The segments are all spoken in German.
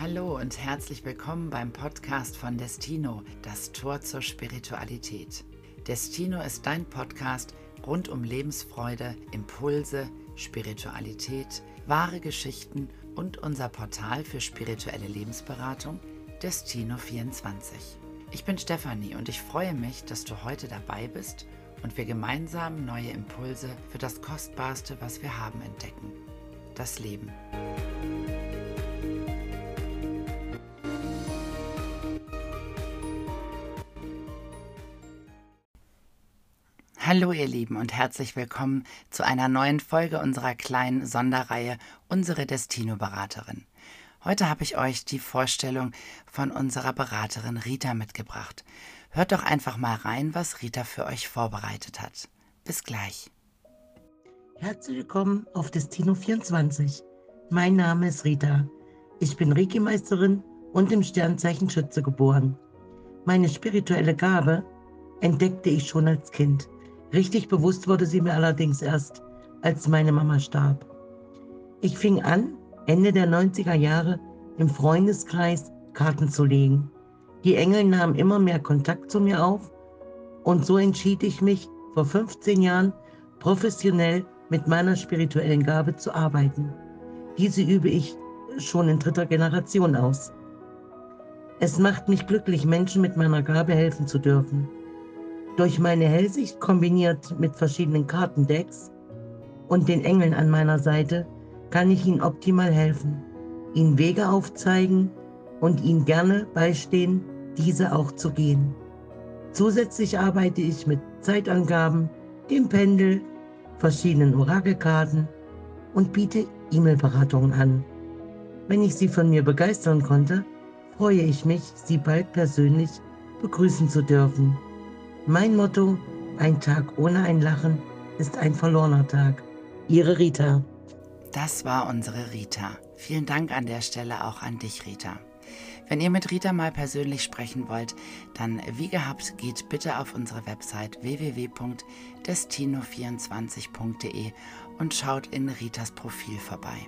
Hallo und herzlich willkommen beim Podcast von Destino, das Tor zur Spiritualität. Destino ist dein Podcast rund um Lebensfreude, Impulse, Spiritualität, wahre Geschichten und unser Portal für spirituelle Lebensberatung Destino24. Ich bin Stefanie und ich freue mich, dass du heute dabei bist und wir gemeinsam neue Impulse für das Kostbarste, was wir haben, entdecken. Das Leben. Hallo ihr Lieben und herzlich willkommen zu einer neuen Folge unserer kleinen Sonderreihe Unsere Destino-Beraterin. Heute habe ich euch die Vorstellung von unserer Beraterin Rita mitgebracht. Hört doch einfach mal rein, was Rita für euch vorbereitet hat. Bis gleich. Herzlich willkommen auf Destino 24. Mein Name ist Rita. Ich bin Reiki-Meisterin und im Sternzeichen Schütze geboren. Meine spirituelle Gabe entdeckte ich schon als Kind. Richtig bewusst wurde sie mir allerdings erst, als meine Mama starb. Ich fing an, Ende der 90er Jahre im Freundeskreis Karten zu legen. Die Engel nahmen immer mehr Kontakt zu mir auf und so entschied ich mich vor 15 Jahren professionell mit meiner spirituellen Gabe zu arbeiten. Diese übe ich schon in dritter Generation aus. Es macht mich glücklich, Menschen mit meiner Gabe helfen zu dürfen. Durch meine Hellsicht kombiniert mit verschiedenen Kartendecks und den Engeln an meiner Seite kann ich Ihnen optimal helfen, Ihnen Wege aufzeigen und Ihnen gerne beistehen, diese auch zu gehen. Zusätzlich arbeite ich mit Zeitangaben, dem Pendel, verschiedenen Orakelkarten und biete E-Mail-Beratungen an. Wenn ich Sie von mir begeistern konnte, freue ich mich, Sie bald persönlich begrüßen zu dürfen. Mein Motto, ein Tag ohne ein Lachen ist ein verlorener Tag. Ihre Rita. Das war unsere Rita. Vielen Dank an der Stelle auch an dich, Rita. Wenn ihr mit Rita mal persönlich sprechen wollt, dann wie gehabt geht bitte auf unsere Website www.destino24.de und schaut in Ritas Profil vorbei.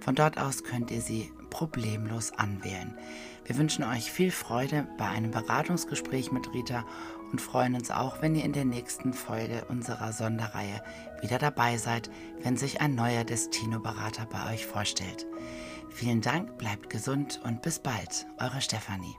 Von dort aus könnt ihr sie problemlos anwählen. Wir wünschen euch viel Freude bei einem Beratungsgespräch mit Rita und freuen uns auch, wenn ihr in der nächsten Folge unserer Sonderreihe wieder dabei seid, wenn sich ein neuer Destino-Berater bei euch vorstellt. Vielen Dank, bleibt gesund und bis bald, eure Stefanie.